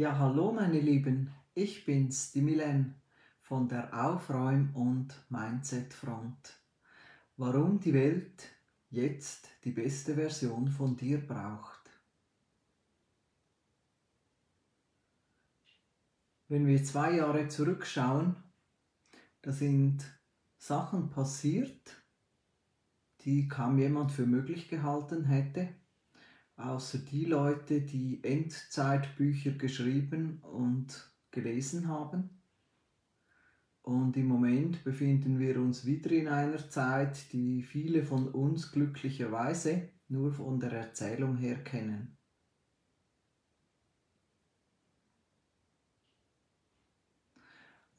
Ja, hallo meine Lieben, ich bin's, die Milen von der Aufräum- und Mindset-Front. Warum die Welt jetzt die beste Version von dir braucht. Wenn wir zwei Jahre zurückschauen, da sind Sachen passiert, die kaum jemand für möglich gehalten hätte außer die Leute, die Endzeitbücher geschrieben und gelesen haben. Und im Moment befinden wir uns wieder in einer Zeit, die viele von uns glücklicherweise nur von der Erzählung her kennen.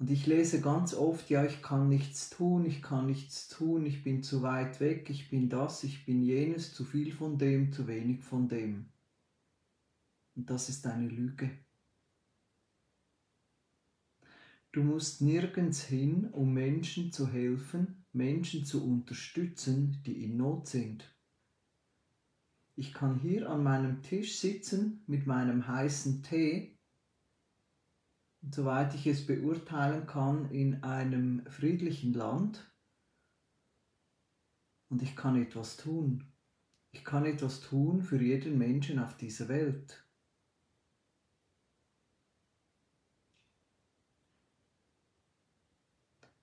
Und ich lese ganz oft, ja, ich kann nichts tun, ich kann nichts tun, ich bin zu weit weg, ich bin das, ich bin jenes, zu viel von dem, zu wenig von dem. Und das ist eine Lüge. Du musst nirgends hin, um Menschen zu helfen, Menschen zu unterstützen, die in Not sind. Ich kann hier an meinem Tisch sitzen mit meinem heißen Tee soweit ich es beurteilen kann, in einem friedlichen Land und ich kann etwas tun. Ich kann etwas tun für jeden Menschen auf dieser Welt.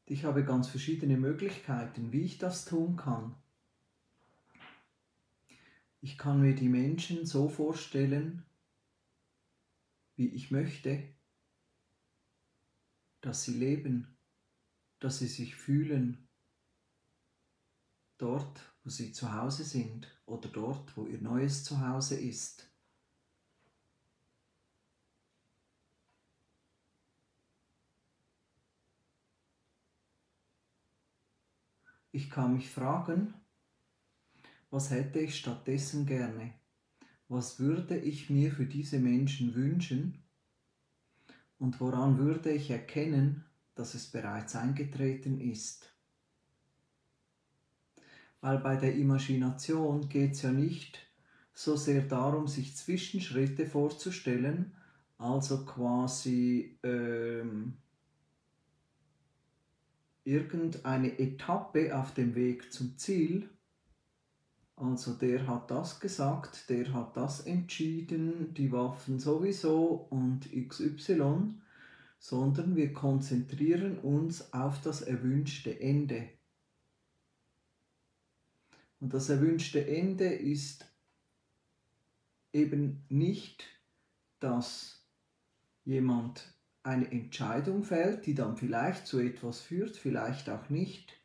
Ich habe ganz verschiedene Möglichkeiten, wie ich das tun kann. Ich kann mir die Menschen so vorstellen, wie ich möchte dass sie leben, dass sie sich fühlen, dort, wo sie zu Hause sind oder dort, wo ihr neues Zuhause ist. Ich kann mich fragen, was hätte ich stattdessen gerne? Was würde ich mir für diese Menschen wünschen? Und woran würde ich erkennen, dass es bereits eingetreten ist? Weil bei der Imagination geht es ja nicht so sehr darum, sich Zwischenschritte vorzustellen, also quasi ähm, irgendeine Etappe auf dem Weg zum Ziel, also der hat das gesagt, der hat das entschieden, die Waffen sowieso und XY, sondern wir konzentrieren uns auf das erwünschte Ende. Und das erwünschte Ende ist eben nicht, dass jemand eine Entscheidung fällt, die dann vielleicht zu etwas führt, vielleicht auch nicht,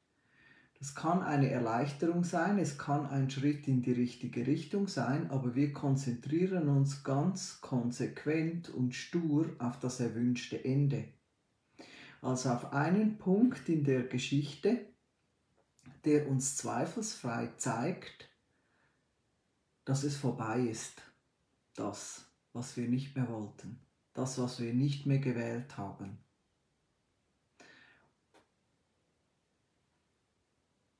es kann eine Erleichterung sein, es kann ein Schritt in die richtige Richtung sein, aber wir konzentrieren uns ganz konsequent und stur auf das erwünschte Ende. Also auf einen Punkt in der Geschichte, der uns zweifelsfrei zeigt, dass es vorbei ist. Das, was wir nicht mehr wollten. Das, was wir nicht mehr gewählt haben.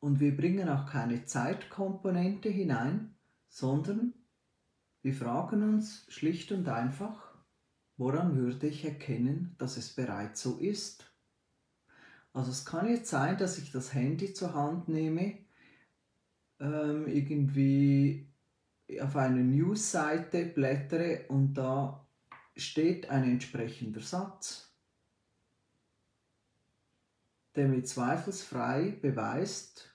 Und wir bringen auch keine Zeitkomponente hinein, sondern wir fragen uns schlicht und einfach, woran würde ich erkennen, dass es bereits so ist? Also es kann jetzt sein, dass ich das Handy zur Hand nehme, ähm, irgendwie auf eine Newsseite blättere und da steht ein entsprechender Satz, der mir zweifelsfrei beweist,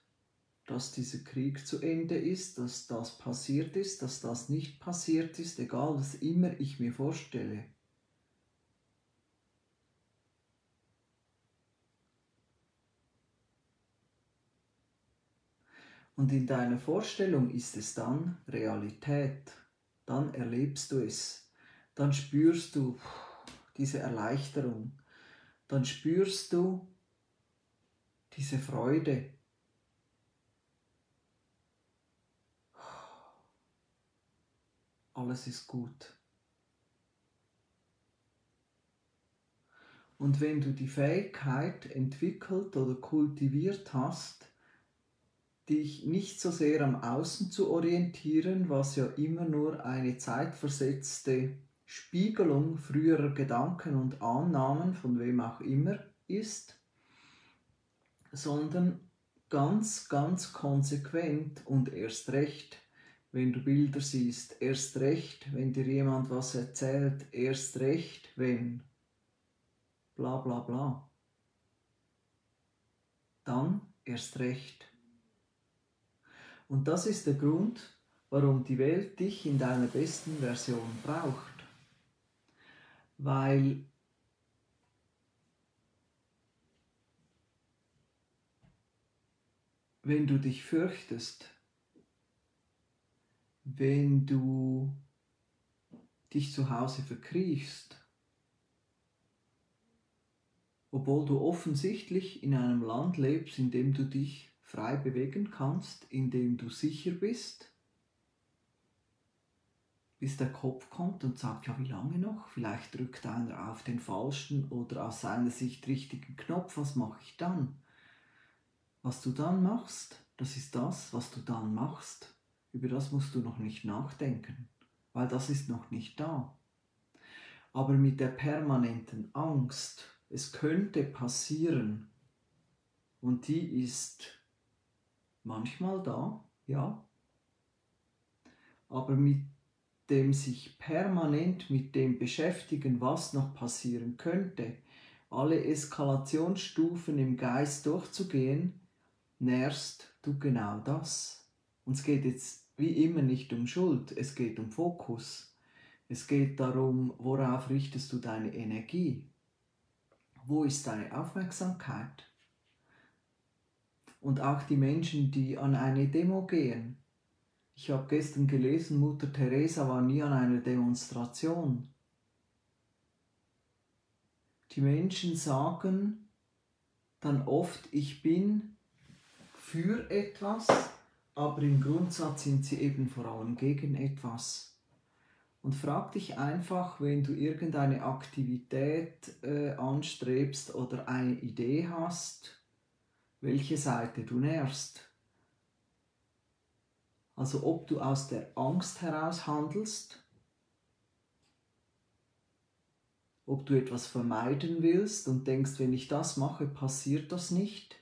dass dieser Krieg zu Ende ist, dass das passiert ist, dass das nicht passiert ist, egal was immer ich mir vorstelle. Und in deiner Vorstellung ist es dann Realität. Dann erlebst du es. Dann spürst du diese Erleichterung. Dann spürst du diese Freude, alles ist gut. Und wenn du die Fähigkeit entwickelt oder kultiviert hast, dich nicht so sehr am Außen zu orientieren, was ja immer nur eine zeitversetzte Spiegelung früherer Gedanken und Annahmen von wem auch immer ist, sondern ganz, ganz konsequent und erst recht, wenn du Bilder siehst, erst recht, wenn dir jemand was erzählt, erst recht, wenn bla bla bla, dann erst recht. Und das ist der Grund, warum die Welt dich in deiner besten Version braucht. Weil wenn du dich fürchtest, wenn du dich zu Hause verkriechst, obwohl du offensichtlich in einem Land lebst, in dem du dich frei bewegen kannst, in dem du sicher bist, bis der Kopf kommt und sagt, ja, wie lange noch? Vielleicht drückt einer auf den falschen oder aus seiner Sicht richtigen Knopf, was mache ich dann? Was du dann machst, das ist das, was du dann machst. Über das musst du noch nicht nachdenken, weil das ist noch nicht da. Aber mit der permanenten Angst, es könnte passieren, und die ist manchmal da, ja, aber mit dem sich permanent mit dem beschäftigen, was noch passieren könnte, alle Eskalationsstufen im Geist durchzugehen, nährst du genau das. Und es geht jetzt wie immer nicht um Schuld, es geht um Fokus. Es geht darum, worauf richtest du deine Energie? Wo ist deine Aufmerksamkeit? Und auch die Menschen, die an eine Demo gehen, ich habe gestern gelesen, Mutter Teresa war nie an einer Demonstration. Die Menschen sagen dann oft, ich bin für etwas, aber im Grundsatz sind sie eben vor allem gegen etwas. Und frag dich einfach, wenn du irgendeine Aktivität äh, anstrebst oder eine Idee hast, welche Seite du nährst. Also ob du aus der Angst heraus handelst, ob du etwas vermeiden willst und denkst, wenn ich das mache, passiert das nicht.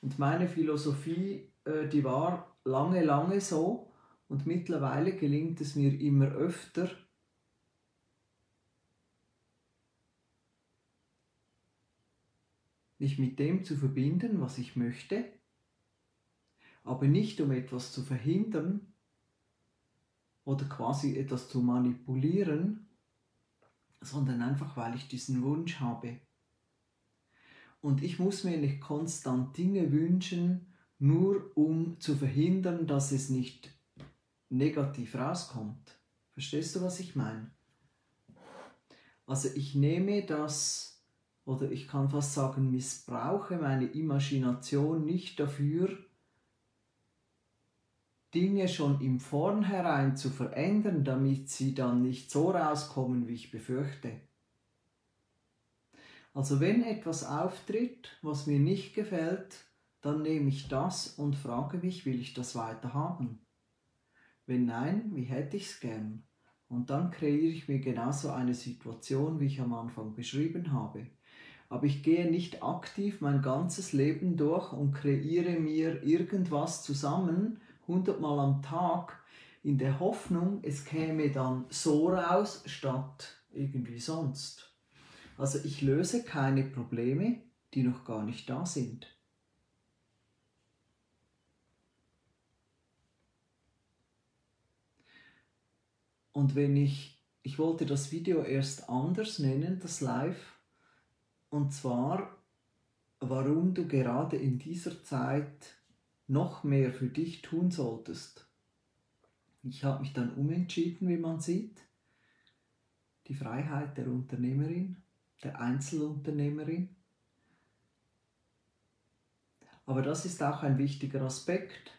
Und meine Philosophie, die war lange, lange so und mittlerweile gelingt es mir immer öfter, mich mit dem zu verbinden, was ich möchte aber nicht um etwas zu verhindern oder quasi etwas zu manipulieren, sondern einfach weil ich diesen Wunsch habe. Und ich muss mir nicht konstant Dinge wünschen, nur um zu verhindern, dass es nicht negativ rauskommt. Verstehst du, was ich meine? Also ich nehme das, oder ich kann fast sagen, missbrauche meine Imagination nicht dafür, Dinge schon im Vornherein zu verändern, damit sie dann nicht so rauskommen, wie ich befürchte. Also wenn etwas auftritt, was mir nicht gefällt, dann nehme ich das und frage mich, will ich das weiter haben? Wenn nein, wie hätte ich es gern? Und dann kreiere ich mir genauso eine Situation, wie ich am Anfang beschrieben habe. Aber ich gehe nicht aktiv mein ganzes Leben durch und kreiere mir irgendwas zusammen, hundertmal am Tag in der Hoffnung, es käme dann so raus statt irgendwie sonst. Also ich löse keine Probleme, die noch gar nicht da sind. Und wenn ich, ich wollte das Video erst anders nennen, das Live, und zwar, warum du gerade in dieser Zeit noch mehr für dich tun solltest. Ich habe mich dann umentschieden, wie man sieht. Die Freiheit der Unternehmerin, der Einzelunternehmerin. Aber das ist auch ein wichtiger Aspekt.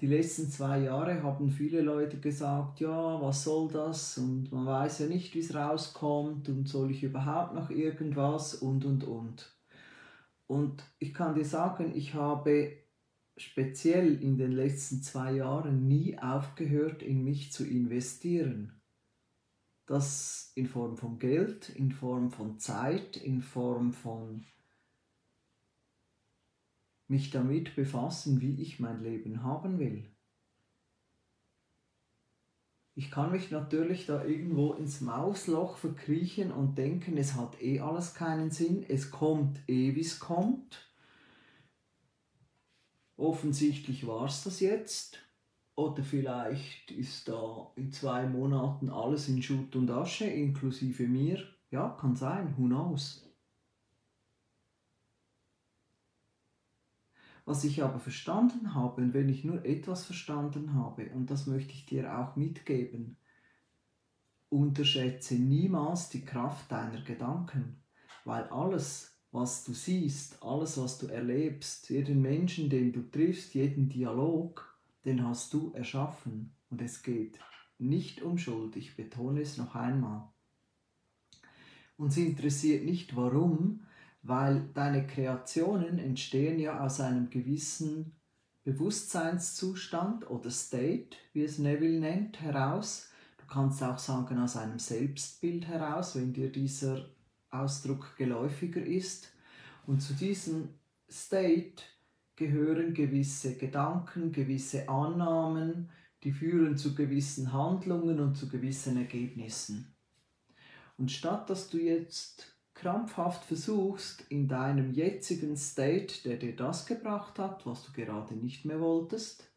Die letzten zwei Jahre haben viele Leute gesagt, ja, was soll das? Und man weiß ja nicht, wie es rauskommt und soll ich überhaupt noch irgendwas und und und. Und ich kann dir sagen, ich habe speziell in den letzten zwei Jahren nie aufgehört, in mich zu investieren. das in Form von Geld, in Form von Zeit, in Form von mich damit befassen, wie ich mein Leben haben will. Ich kann mich natürlich da irgendwo ins Mausloch verkriechen und denken, es hat eh alles keinen Sinn, es kommt eh, wie es kommt. Offensichtlich war es das jetzt. Oder vielleicht ist da in zwei Monaten alles in Schutt und Asche, inklusive mir. Ja, kann sein, who knows. Was ich aber verstanden habe, und wenn ich nur etwas verstanden habe, und das möchte ich dir auch mitgeben, unterschätze niemals die Kraft deiner Gedanken, weil alles, was du siehst, alles, was du erlebst, jeden Menschen, den du triffst, jeden Dialog, den hast du erschaffen. Und es geht nicht um Schuld, ich betone es noch einmal. Uns interessiert nicht warum, weil deine Kreationen entstehen ja aus einem gewissen Bewusstseinszustand oder State, wie es Neville nennt, heraus. Du kannst auch sagen aus einem Selbstbild heraus, wenn dir dieser Ausdruck geläufiger ist. Und zu diesem State gehören gewisse Gedanken, gewisse Annahmen, die führen zu gewissen Handlungen und zu gewissen Ergebnissen. Und statt dass du jetzt krampfhaft versuchst, in deinem jetzigen State, der dir das gebracht hat, was du gerade nicht mehr wolltest,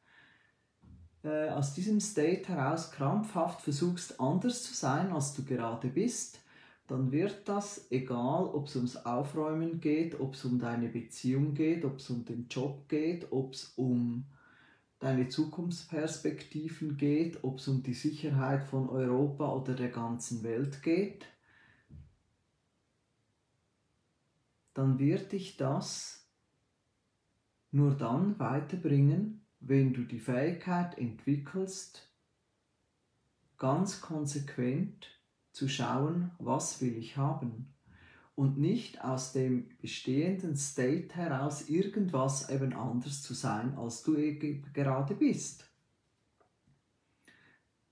äh, aus diesem State heraus krampfhaft versuchst, anders zu sein, als du gerade bist, dann wird das, egal ob es ums Aufräumen geht, ob es um deine Beziehung geht, ob es um den Job geht, ob es um deine Zukunftsperspektiven geht, ob es um die Sicherheit von Europa oder der ganzen Welt geht, dann wird dich das nur dann weiterbringen, wenn du die Fähigkeit entwickelst, ganz konsequent zu schauen, was will ich haben und nicht aus dem bestehenden State heraus irgendwas eben anders zu sein, als du gerade bist.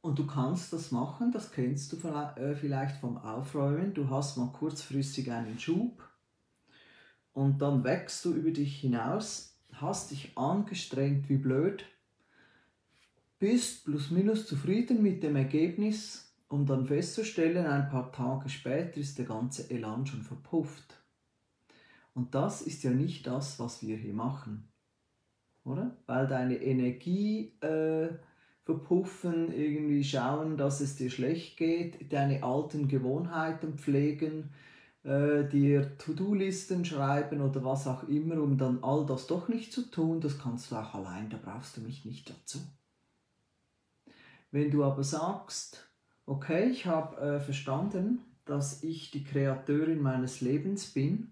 Und du kannst das machen, das kennst du äh, vielleicht vom Aufräumen. Du hast mal kurzfristig einen Schub und dann wächst du über dich hinaus, hast dich angestrengt wie blöd, bist plus minus zufrieden mit dem Ergebnis, um dann festzustellen, ein paar Tage später ist der ganze Elan schon verpufft. Und das ist ja nicht das, was wir hier machen, oder? Weil deine Energie äh, verpuffen, irgendwie schauen, dass es dir schlecht geht, deine alten Gewohnheiten pflegen, äh, dir To-Do-Listen schreiben oder was auch immer, um dann all das doch nicht zu tun, das kannst du auch allein, da brauchst du mich nicht dazu. Wenn du aber sagst, okay, ich habe äh, verstanden, dass ich die Kreateurin meines Lebens bin,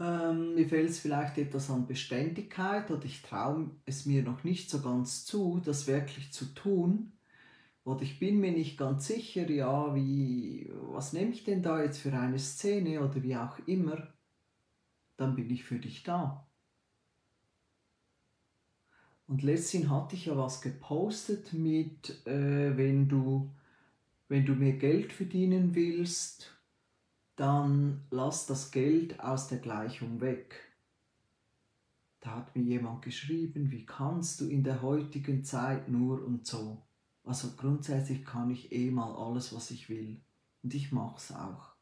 ähm, mir fehlt es vielleicht etwas an Beständigkeit oder ich traue es mir noch nicht so ganz zu, das wirklich zu tun, oder ich bin mir nicht ganz sicher, ja, wie, was nehme ich denn da jetzt für eine Szene oder wie auch immer, dann bin ich für dich da. Und letztens hatte ich ja was gepostet mit, äh, wenn du, wenn du mehr Geld verdienen willst, dann lass das Geld aus der Gleichung weg. Da hat mir jemand geschrieben, wie kannst du in der heutigen Zeit nur und so. Also grundsätzlich kann ich eh mal alles, was ich will. Und ich mach's auch.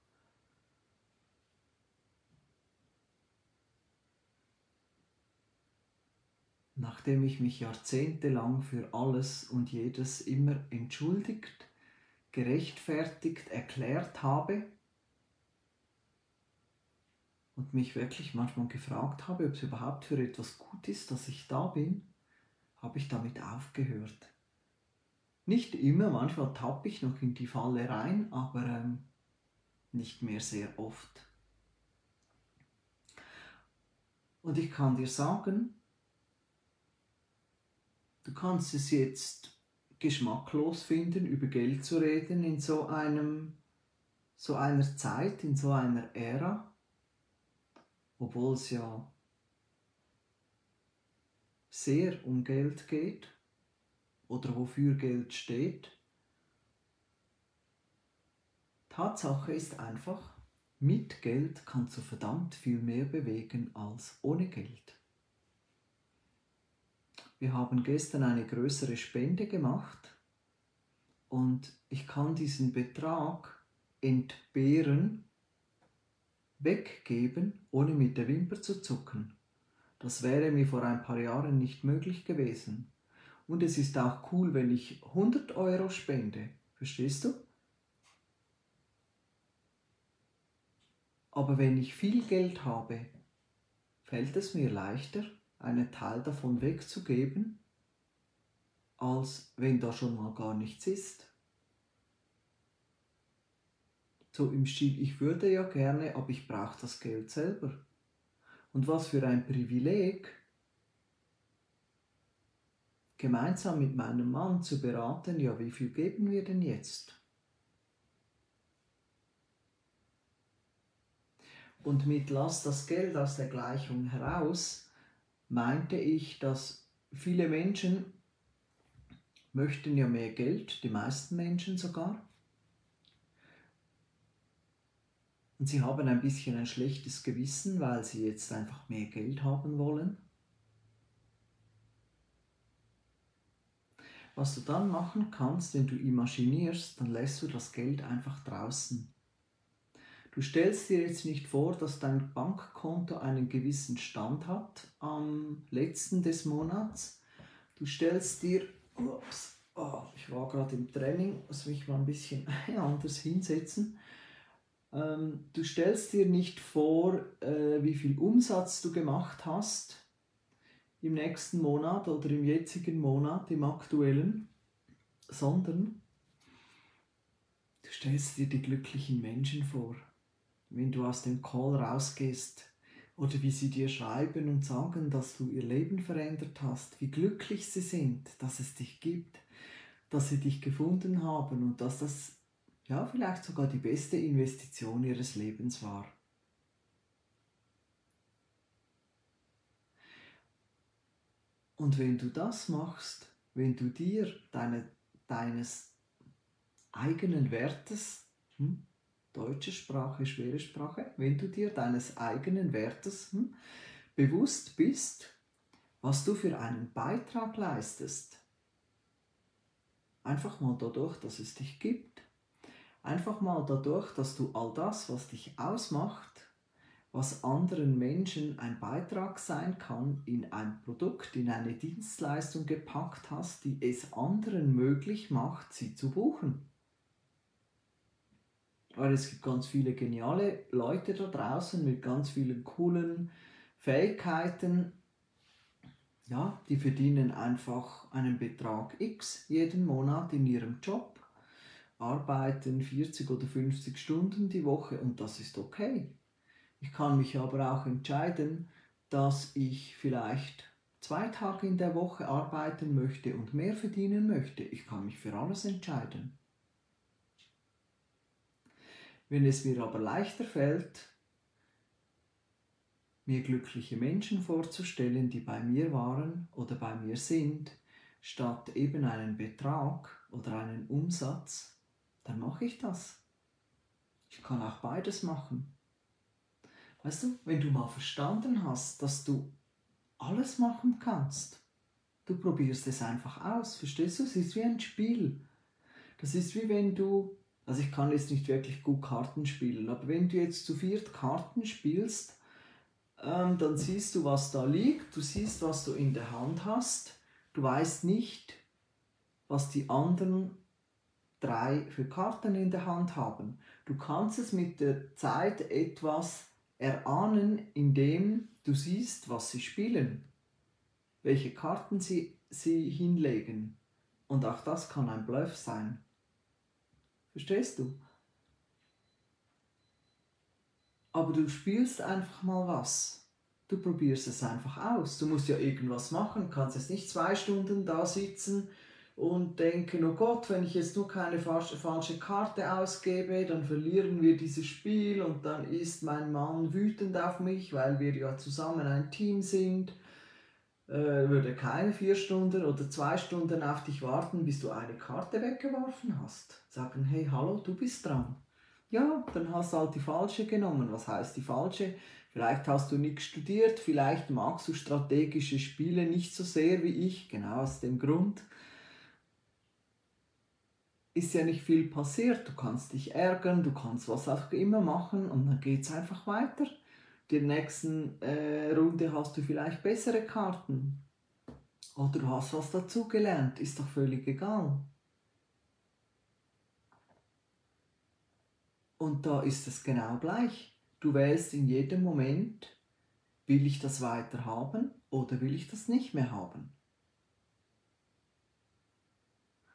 Nachdem ich mich jahrzehntelang für alles und jedes immer entschuldigt, gerechtfertigt, erklärt habe und mich wirklich manchmal gefragt habe, ob es überhaupt für etwas gut ist, dass ich da bin, habe ich damit aufgehört. Nicht immer, manchmal tappe ich noch in die Falle rein, aber ähm, nicht mehr sehr oft. Und ich kann dir sagen, du kannst es jetzt geschmacklos finden, über Geld zu reden in so einem so einer Zeit, in so einer Ära, obwohl es ja sehr um Geld geht oder wofür Geld steht. Tatsache ist einfach, mit Geld kannst du verdammt viel mehr bewegen als ohne Geld. Wir haben gestern eine größere Spende gemacht und ich kann diesen Betrag entbehren, weggeben, ohne mit der Wimper zu zucken. Das wäre mir vor ein paar Jahren nicht möglich gewesen. Und es ist auch cool, wenn ich 100 Euro spende. Verstehst du? Aber wenn ich viel Geld habe, fällt es mir leichter, einen Teil davon wegzugeben, als wenn da schon mal gar nichts ist. So im Stil, ich würde ja gerne, aber ich brauche das Geld selber. Und was für ein Privileg, gemeinsam mit meinem Mann zu beraten, ja, wie viel geben wir denn jetzt? Und mit Lass das Geld aus der Gleichung heraus meinte ich, dass viele Menschen möchten ja mehr Geld, die meisten Menschen sogar. Und sie haben ein bisschen ein schlechtes Gewissen, weil sie jetzt einfach mehr Geld haben wollen. Was du dann machen kannst, wenn du imaginierst, dann lässt du das Geld einfach draußen. Du stellst dir jetzt nicht vor, dass dein Bankkonto einen gewissen Stand hat am letzten des Monats. Du stellst dir, ups, oh, ich war gerade im Training, muss mich mal ein bisschen anders hinsetzen. Ähm, du stellst dir nicht vor, äh, wie viel Umsatz du gemacht hast im nächsten Monat oder im jetzigen Monat, im aktuellen, sondern du stellst dir die glücklichen Menschen vor wenn du aus dem Call rausgehst oder wie sie dir schreiben und sagen, dass du ihr Leben verändert hast, wie glücklich sie sind, dass es dich gibt, dass sie dich gefunden haben und dass das ja vielleicht sogar die beste Investition ihres Lebens war. Und wenn du das machst, wenn du dir deine, deines eigenen Wertes, hm, deutsche Sprache, schwere Sprache, wenn du dir deines eigenen Wertes hm, bewusst bist, was du für einen Beitrag leistest. Einfach mal dadurch, dass es dich gibt. Einfach mal dadurch, dass du all das, was dich ausmacht, was anderen Menschen ein Beitrag sein kann, in ein Produkt, in eine Dienstleistung gepackt hast, die es anderen möglich macht, sie zu buchen weil es gibt ganz viele geniale Leute da draußen mit ganz vielen coolen Fähigkeiten. Ja, die verdienen einfach einen Betrag X jeden Monat in ihrem Job, arbeiten 40 oder 50 Stunden die Woche und das ist okay. Ich kann mich aber auch entscheiden, dass ich vielleicht zwei Tage in der Woche arbeiten möchte und mehr verdienen möchte. Ich kann mich für alles entscheiden. Wenn es mir aber leichter fällt, mir glückliche Menschen vorzustellen, die bei mir waren oder bei mir sind, statt eben einen Betrag oder einen Umsatz, dann mache ich das. Ich kann auch beides machen. Weißt du, wenn du mal verstanden hast, dass du alles machen kannst, du probierst es einfach aus, verstehst du? Es ist wie ein Spiel. Das ist wie wenn du also ich kann jetzt nicht wirklich gut Karten spielen, aber wenn du jetzt zu viert Karten spielst, ähm, dann siehst du, was da liegt, du siehst, was du in der Hand hast, du weißt nicht, was die anderen drei für Karten in der Hand haben. Du kannst es mit der Zeit etwas erahnen, indem du siehst, was sie spielen, welche Karten sie, sie hinlegen. Und auch das kann ein Bluff sein. Verstehst du? Aber du spielst einfach mal was. Du probierst es einfach aus. Du musst ja irgendwas machen. Du kannst jetzt nicht zwei Stunden da sitzen und denken, oh Gott, wenn ich jetzt nur keine falsche Karte ausgebe, dann verlieren wir dieses Spiel und dann ist mein Mann wütend auf mich, weil wir ja zusammen ein Team sind äh, würde keine vier Stunden oder zwei Stunden auf dich warten, bis du eine Karte weggeworfen hast. Sagen, hey, hallo, du bist dran. Ja, dann hast du halt die falsche genommen. Was heißt die falsche? Vielleicht hast du nichts studiert, vielleicht magst du strategische Spiele nicht so sehr wie ich, genau aus dem Grund. Ist ja nicht viel passiert, du kannst dich ärgern, du kannst was auch immer machen und dann geht es einfach weiter. Die nächsten äh, Runde hast du vielleicht bessere Karten. Oder du hast was dazugelernt, ist doch völlig egal. Und da ist es genau gleich. Du wählst in jedem Moment, will ich das weiter haben oder will ich das nicht mehr haben.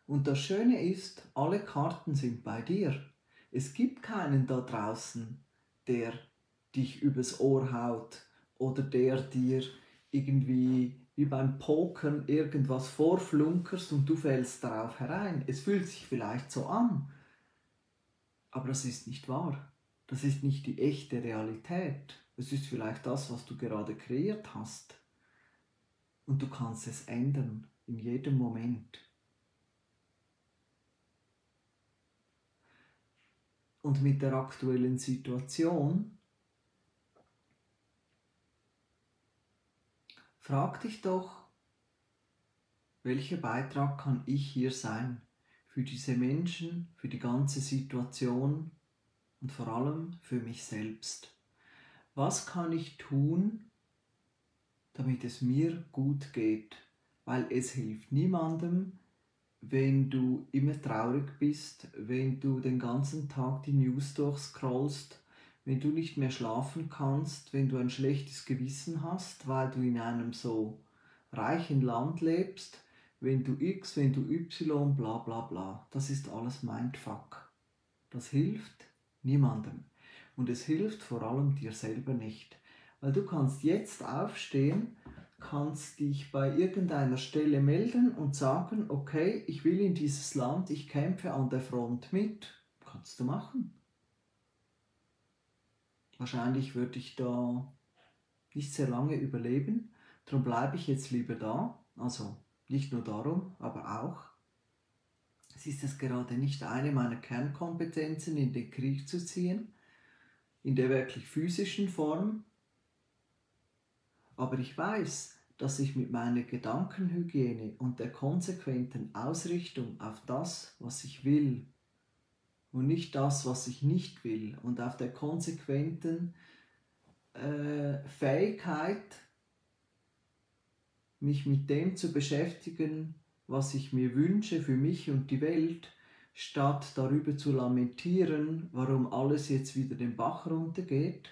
Und das Schöne ist, alle Karten sind bei dir. Es gibt keinen da draußen, der dich übers Ohr haut oder der dir irgendwie wie beim Pokern irgendwas vorflunkerst und du fällst darauf herein. Es fühlt sich vielleicht so an, aber das ist nicht wahr. Das ist nicht die echte Realität. Es ist vielleicht das, was du gerade kreiert hast. Und du kannst es ändern in jedem Moment. Und mit der aktuellen Situation frag dich doch, welcher Beitrag kann ich hier sein für diese Menschen, für die ganze Situation und vor allem für mich selbst. Was kann ich tun, damit es mir gut geht? Weil es hilft niemandem, wenn du immer traurig bist, wenn du den ganzen Tag die News durchscrollst, wenn du nicht mehr schlafen kannst, wenn du ein schlechtes Gewissen hast, weil du in einem so reichen Land lebst, wenn du X, wenn du Y, bla bla bla. Das ist alles Mindfuck. Das hilft niemandem. Und es hilft vor allem dir selber nicht. Weil du kannst jetzt aufstehen, kannst dich bei irgendeiner Stelle melden und sagen, okay, ich will in dieses Land, ich kämpfe an der Front mit. Kannst du machen. Wahrscheinlich würde ich da nicht sehr lange überleben. Darum bleibe ich jetzt lieber da. Also nicht nur darum, aber auch. Es ist es gerade nicht eine meiner Kernkompetenzen, in den Krieg zu ziehen, in der wirklich physischen Form. Aber ich weiß, dass ich mit meiner Gedankenhygiene und der konsequenten Ausrichtung auf das, was ich will, und nicht das, was ich nicht will, und auf der konsequenten äh, Fähigkeit, mich mit dem zu beschäftigen, was ich mir wünsche für mich und die Welt, statt darüber zu lamentieren, warum alles jetzt wieder den Bach runtergeht.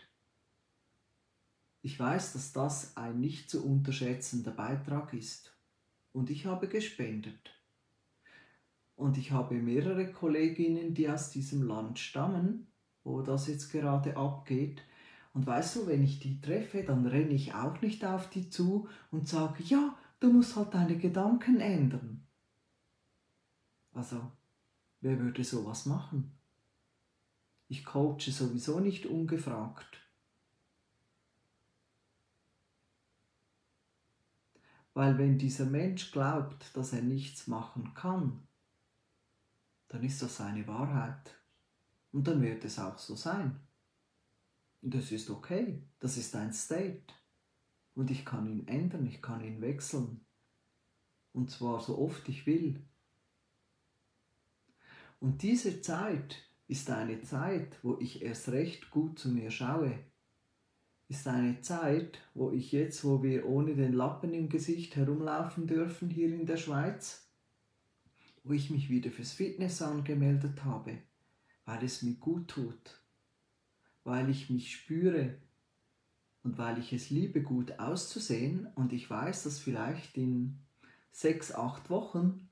Ich weiß, dass das ein nicht zu unterschätzender Beitrag ist. Und ich habe gespendet. Und ich habe mehrere Kolleginnen, die aus diesem Land stammen, wo das jetzt gerade abgeht, und weißt du, wenn ich die treffe, dann renne ich auch nicht auf die zu und sage, ja, du musst halt deine Gedanken ändern. Also, wer würde sowas machen? Ich coache sowieso nicht ungefragt. Weil wenn dieser Mensch glaubt, dass er nichts machen kann, dann ist das seine Wahrheit. Und dann wird es auch so sein. Das ist okay. Das ist ein State. Und ich kann ihn ändern, ich kann ihn wechseln. Und zwar so oft ich will. Und diese Zeit ist eine Zeit, wo ich erst recht gut zu mir schaue. Ist eine Zeit, wo ich jetzt, wo wir ohne den Lappen im Gesicht herumlaufen dürfen hier in der Schweiz, wo ich mich wieder fürs Fitness angemeldet habe, weil es mir gut tut weil ich mich spüre und weil ich es liebe, gut auszusehen und ich weiß, dass vielleicht in sechs, acht Wochen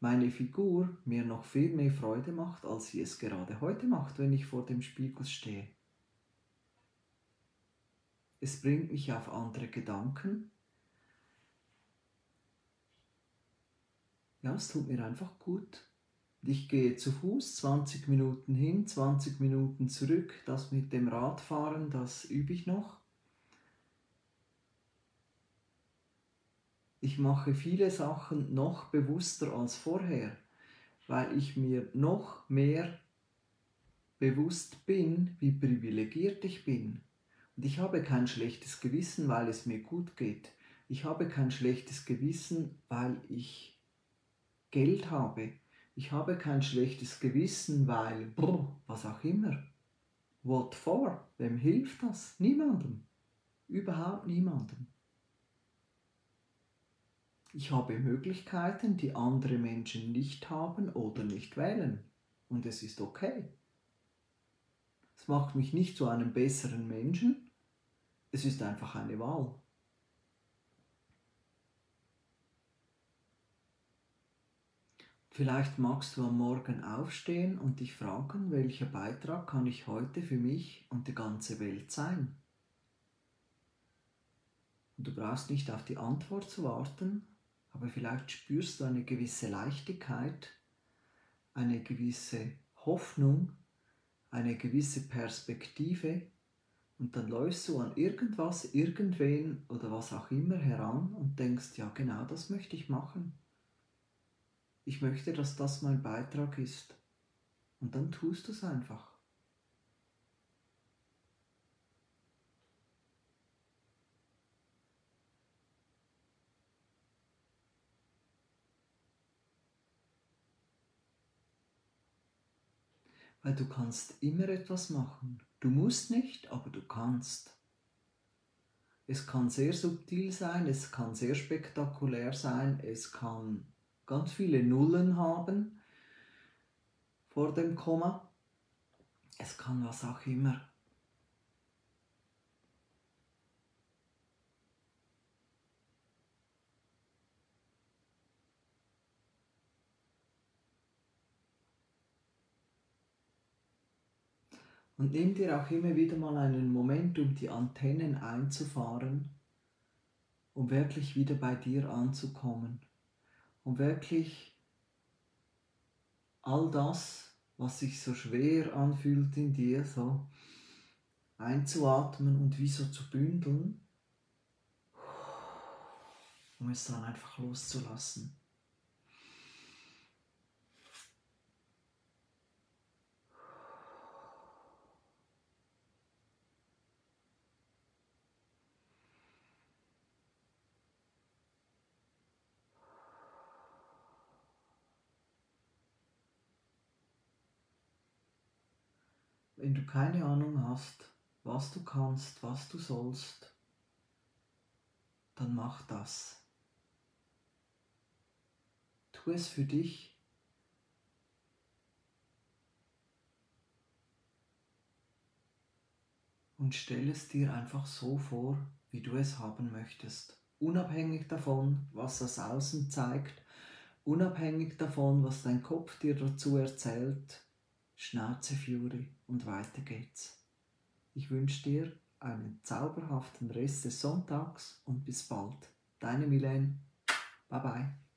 meine Figur mir noch viel mehr Freude macht, als sie es gerade heute macht, wenn ich vor dem Spiegel stehe. Es bringt mich auf andere Gedanken. Ja, es tut mir einfach gut. Ich gehe zu Fuß 20 Minuten hin, 20 Minuten zurück. Das mit dem Radfahren, das übe ich noch. Ich mache viele Sachen noch bewusster als vorher, weil ich mir noch mehr bewusst bin, wie privilegiert ich bin. Ich habe kein schlechtes Gewissen, weil es mir gut geht. Ich habe kein schlechtes Gewissen, weil ich Geld habe. Ich habe kein schlechtes Gewissen, weil, brr, was auch immer. What for? Wem hilft das? Niemandem. Überhaupt niemandem. Ich habe Möglichkeiten, die andere Menschen nicht haben oder nicht wählen. Und es ist okay. Es macht mich nicht zu einem besseren Menschen. Es ist einfach eine Wahl. Vielleicht magst du am Morgen aufstehen und dich fragen, welcher Beitrag kann ich heute für mich und die ganze Welt sein? Und du brauchst nicht auf die Antwort zu warten, aber vielleicht spürst du eine gewisse Leichtigkeit, eine gewisse Hoffnung, eine gewisse Perspektive und dann läufst du an irgendwas, irgendwen oder was auch immer heran und denkst, ja genau das möchte ich machen. Ich möchte, dass das mein Beitrag ist. Und dann tust du es einfach. Weil du kannst immer etwas machen. Du musst nicht, aber du kannst. Es kann sehr subtil sein, es kann sehr spektakulär sein, es kann ganz viele Nullen haben vor dem Komma. Es kann was auch immer. Und nimm dir auch immer wieder mal einen Moment, um die Antennen einzufahren, um wirklich wieder bei dir anzukommen. Um wirklich all das, was sich so schwer anfühlt in dir, so einzuatmen und wie so zu bündeln, um es dann einfach loszulassen. Wenn du keine Ahnung hast, was du kannst, was du sollst, dann mach das. Tu es für dich. Und stell es dir einfach so vor, wie du es haben möchtest. Unabhängig davon, was das Außen zeigt, unabhängig davon, was dein Kopf dir dazu erzählt, Schnauze Fury und weiter geht's. Ich wünsche dir einen zauberhaften Rest des Sonntags und bis bald. Deine Milene. Bye bye.